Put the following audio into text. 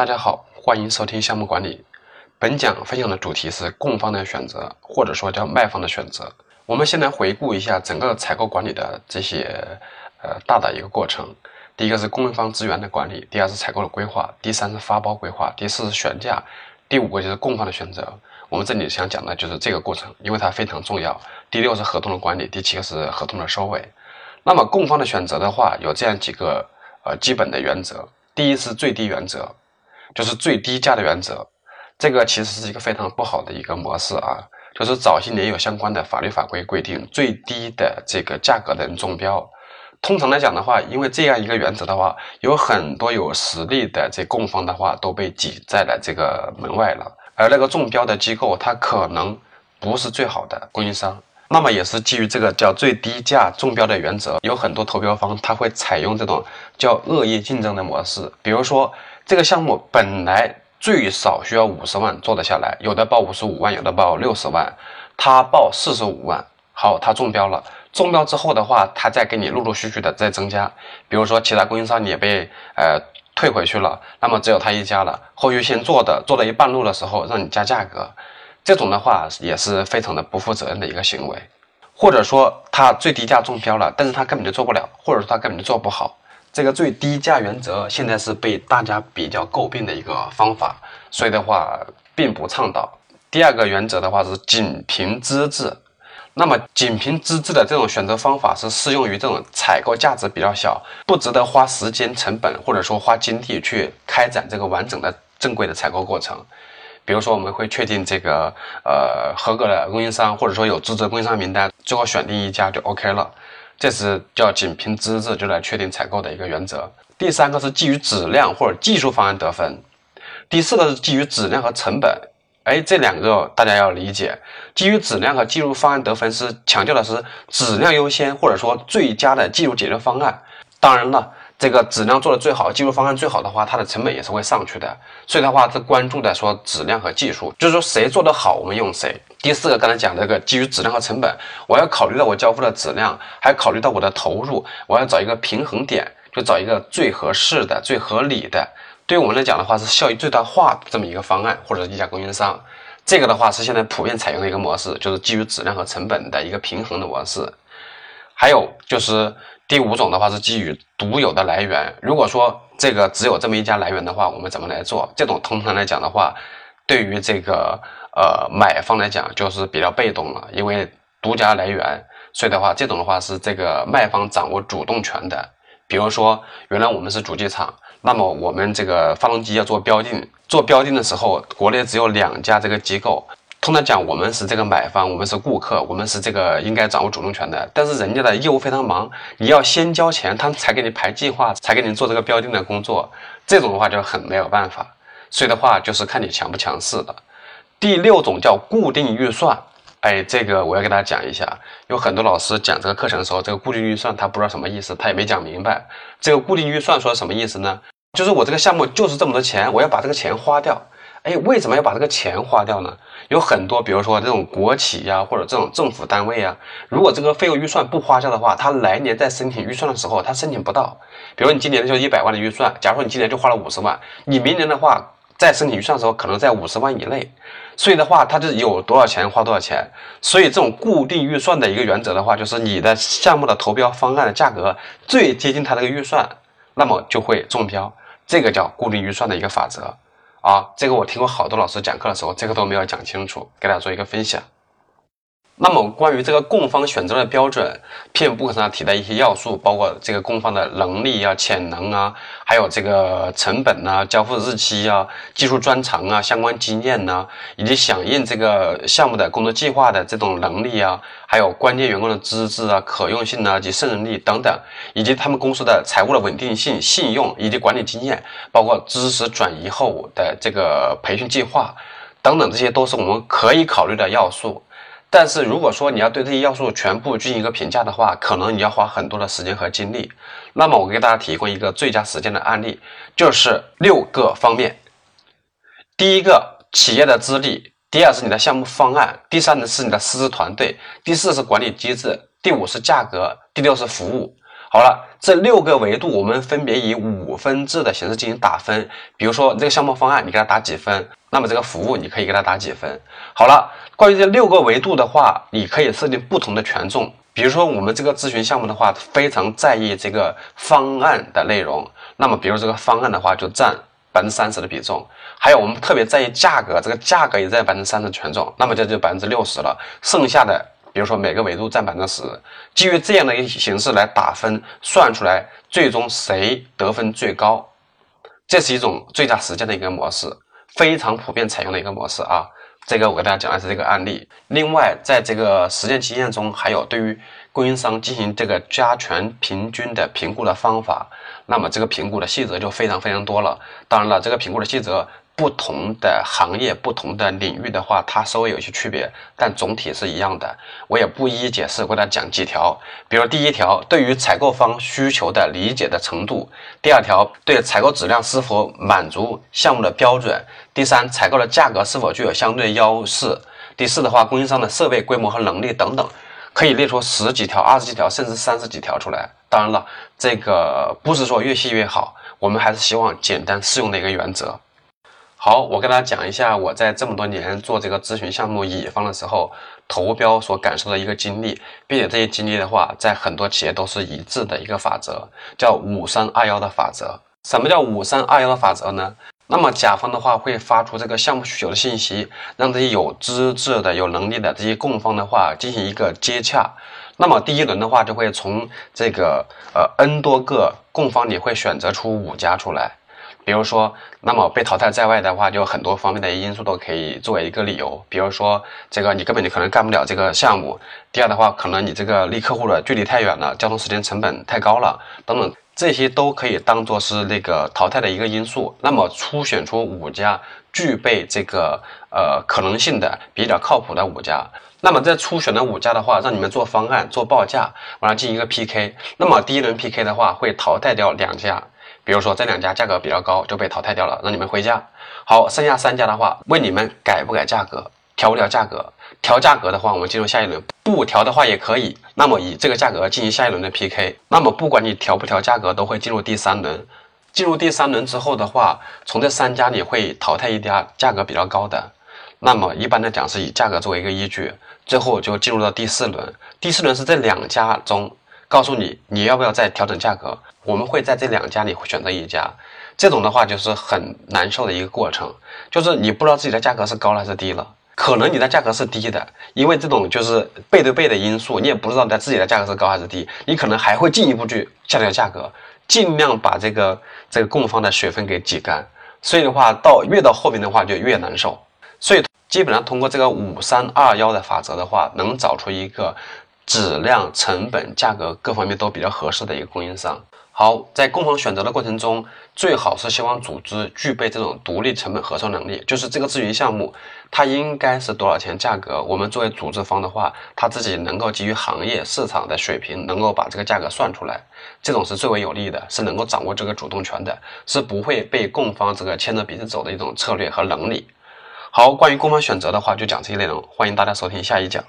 大家好，欢迎收听项目管理。本讲分享的主题是供方的选择，或者说叫卖方的选择。我们先来回顾一下整个采购管理的这些呃大的一个过程。第一个是供应方资源的管理，第二是采购的规划，第三是发包规划，第四是选价，第五个就是供方的选择。我们这里想讲的就是这个过程，因为它非常重要。第六是合同的管理，第七个是合同的收尾。那么供方的选择的话，有这样几个呃基本的原则。第一是最低原则，就是最低价的原则。这个其实是一个非常不好的一个模式啊，就是早些年有相关的法律法规规定，最低的这个价格的人中标。通常来讲的话，因为这样一个原则的话，有很多有实力的这供方的话都被挤在了这个门外了。而那个中标的机构，它可能不是最好的供应商。那么也是基于这个叫最低价中标的原则，有很多投标方他会采用这种叫恶意竞争的模式。比如说，这个项目本来。最少需要五十万做得下来，有的报五十五万，有的报六十万，他报四十五万，好，他中标了。中标之后的话，他再给你陆陆续续的再增加，比如说其他供应商也被呃退回去了，那么只有他一家了。后续先做的做到一半路的时候，让你加价格，这种的话也是非常的不负责任的一个行为。或者说他最低价中标了，但是他根本就做不了，或者说他根本就做不好。这个最低价原则现在是被大家比较诟病的一个方法，所以的话并不倡导。第二个原则的话是仅凭资质，那么仅凭资质的这种选择方法是适用于这种采购价值比较小、不值得花时间成本或者说花精力去开展这个完整的正规的采购过程。比如说，我们会确定这个呃合格的供应商，或者说有资质供应商名单，最后选定一家就 OK 了。这是叫仅凭资质就来确定采购的一个原则。第三个是基于质量或者技术方案得分。第四个是基于质量和成本。哎，这两个大家要理解。基于质量和技术方案得分是强调的是质量优先，或者说最佳的技术解决方案。当然了。这个质量做的最好，技术方案最好的话，它的成本也是会上去的。所以的话，是关注的说质量和技术，就是说谁做得好，我们用谁。第四个，刚才讲这个基于质量和成本，我要考虑到我交付的质量，还考虑到我的投入，我要找一个平衡点，就找一个最合适的、最合理的，对我们来讲的话是效益最大化这么一个方案，或者一家供应商。这个的话是现在普遍采用的一个模式，就是基于质量和成本的一个平衡的模式。还有就是。第五种的话是基于独有的来源，如果说这个只有这么一家来源的话，我们怎么来做？这种通常来讲的话，对于这个呃买方来讲就是比较被动了，因为独家来源，所以的话这种的话是这个卖方掌握主动权的。比如说原来我们是主机厂，那么我们这个发动机要做标定，做标定的时候，国内只有两家这个机构。通常讲，我们是这个买方，我们是顾客，我们是这个应该掌握主动权的。但是人家的业务非常忙，你要先交钱，他们才给你排计划，才给你做这个标定的工作。这种的话就很没有办法。所以的话，就是看你强不强势的。第六种叫固定预算，哎，这个我要给大家讲一下。有很多老师讲这个课程的时候，这个固定预算他不知道什么意思，他也没讲明白。这个固定预算说什么意思呢？就是我这个项目就是这么多钱，我要把这个钱花掉。哎，为什么要把这个钱花掉呢？有很多，比如说这种国企呀，或者这种政府单位啊，如果这个费用预算不花掉的话，他来年在申请预算的时候，他申请不到。比如你今年就一百万的预算，假如说你今年就花了五十万，你明年的话在申请预算的时候，可能在五十万以内。所以的话，他就有多少钱花多少钱。所以这种固定预算的一个原则的话，就是你的项目的投标方案的价格最接近他这个预算，那么就会中标。这个叫固定预算的一个法则。啊，这个我听过好多老师讲课的时候，这个都没有讲清楚，给大家做一个分享。那么关于这个供方选择的标准，PMBOK 上提的一些要素，包括这个供方的能力啊、潜能啊，还有这个成本呐、交付日期啊、技术专长啊、相关经验呐，以及响应这个项目的工作计划的这种能力啊，还有关键员工的资质啊、可用性啊及胜任力等等，以及他们公司的财务的稳定性、信用以及管理经验，包括知识转移后的这个培训计划等等，这些都是我们可以考虑的要素。但是如果说你要对这些要素全部进行一个评价的话，可能你要花很多的时间和精力。那么我给大家提供一个最佳实践的案例，就是六个方面。第一个，企业的资历；第二是你的项目方案；第三呢是你的师资团队；第四是管理机制；第五是价格；第六是服务。好了，这六个维度我们分别以五分制的形式进行打分。比如说这个项目方案，你给它打几分？那么这个服务你可以给它打几分？好了，关于这六个维度的话，你可以设定不同的权重。比如说我们这个咨询项目的话，非常在意这个方案的内容，那么比如这个方案的话就占百分之三十的比重。还有我们特别在意价格，这个价格也在百分之三十权重，那么这就百分之六十了。剩下的。比如说每个维度占百分之十，基于这样的一个形式来打分，算出来最终谁得分最高，这是一种最佳实践的一个模式，非常普遍采用的一个模式啊。这个我给大家讲的是这个案例。另外，在这个实践经验中，还有对于供应商进行这个加权平均的评估的方法，那么这个评估的细则就非常非常多了。当然了，这个评估的细则。不同的行业、不同的领域的话，它稍微有些区别，但总体是一样的。我也不一一解释，我给大家讲几条。比如第一条，对于采购方需求的理解的程度；第二条，对采购质量是否满足项目的标准；第三，采购的价格是否具有相对优势；第四的话，供应商的设备规模和能力等等，可以列出十几条、二十几条，甚至三十几条出来。当然了，这个不是说越细越好，我们还是希望简单适用的一个原则。好，我跟大家讲一下我在这么多年做这个咨询项目乙方的时候，投标所感受的一个经历，并且这些经历的话，在很多企业都是一致的一个法则，叫五三二幺的法则。什么叫五三二幺的法则呢？那么甲方的话会发出这个项目需求的信息，让这些有资质的、有能力的这些供方的话进行一个接洽。那么第一轮的话就会从这个呃 n 多个供方里会选择出五家出来。比如说，那么被淘汰在外的话，就很多方面的因素都可以作为一个理由。比如说，这个你根本就可能干不了这个项目；第二的话，可能你这个离客户的距离太远了，交通时间成本太高了，等等，这些都可以当做是那个淘汰的一个因素。那么初选出五家具备这个呃可能性的比较靠谱的五家，那么在初选的五家的话，让你们做方案、做报价，完了进行一个 PK。那么第一轮 PK 的话，会淘汰掉两家。比如说这两家价格比较高，就被淘汰掉了，让你们回家。好，剩下三家的话，问你们改不改价格，调不调价格？调价格的话，我们进入下一轮；不调的话也可以。那么以这个价格进行下一轮的 PK。那么不管你调不调价格，都会进入第三轮。进入第三轮之后的话，从这三家里会淘汰一家价格比较高的。那么一般来讲是以价格作为一个依据，最后就进入到第四轮。第四轮是这两家中。告诉你，你要不要再调整价格？我们会在这两家里选择一家。这种的话就是很难受的一个过程，就是你不知道自己的价格是高了还是低了。可能你的价格是低的，因为这种就是背对背的因素，你也不知道在自己的价格是高还是低。你可能还会进一步去下调价格，尽量把这个这个供方的水分给挤干。所以的话，到越到后面的话就越难受。所以基本上通过这个五三二幺的法则的话，能找出一个。质量、成本、价格各方面都比较合适的一个供应商。好，在供方选择的过程中，最好是希望组织具备这种独立成本核算能力。就是这个咨询项目，它应该是多少钱价格？我们作为组织方的话，他自己能够基于行业市场的水平，能够把这个价格算出来，这种是最为有利的，是能够掌握这个主动权的，是不会被供方这个牵着鼻子走的一种策略和能力。好，关于供方选择的话，就讲这些内容，欢迎大家收听下一讲。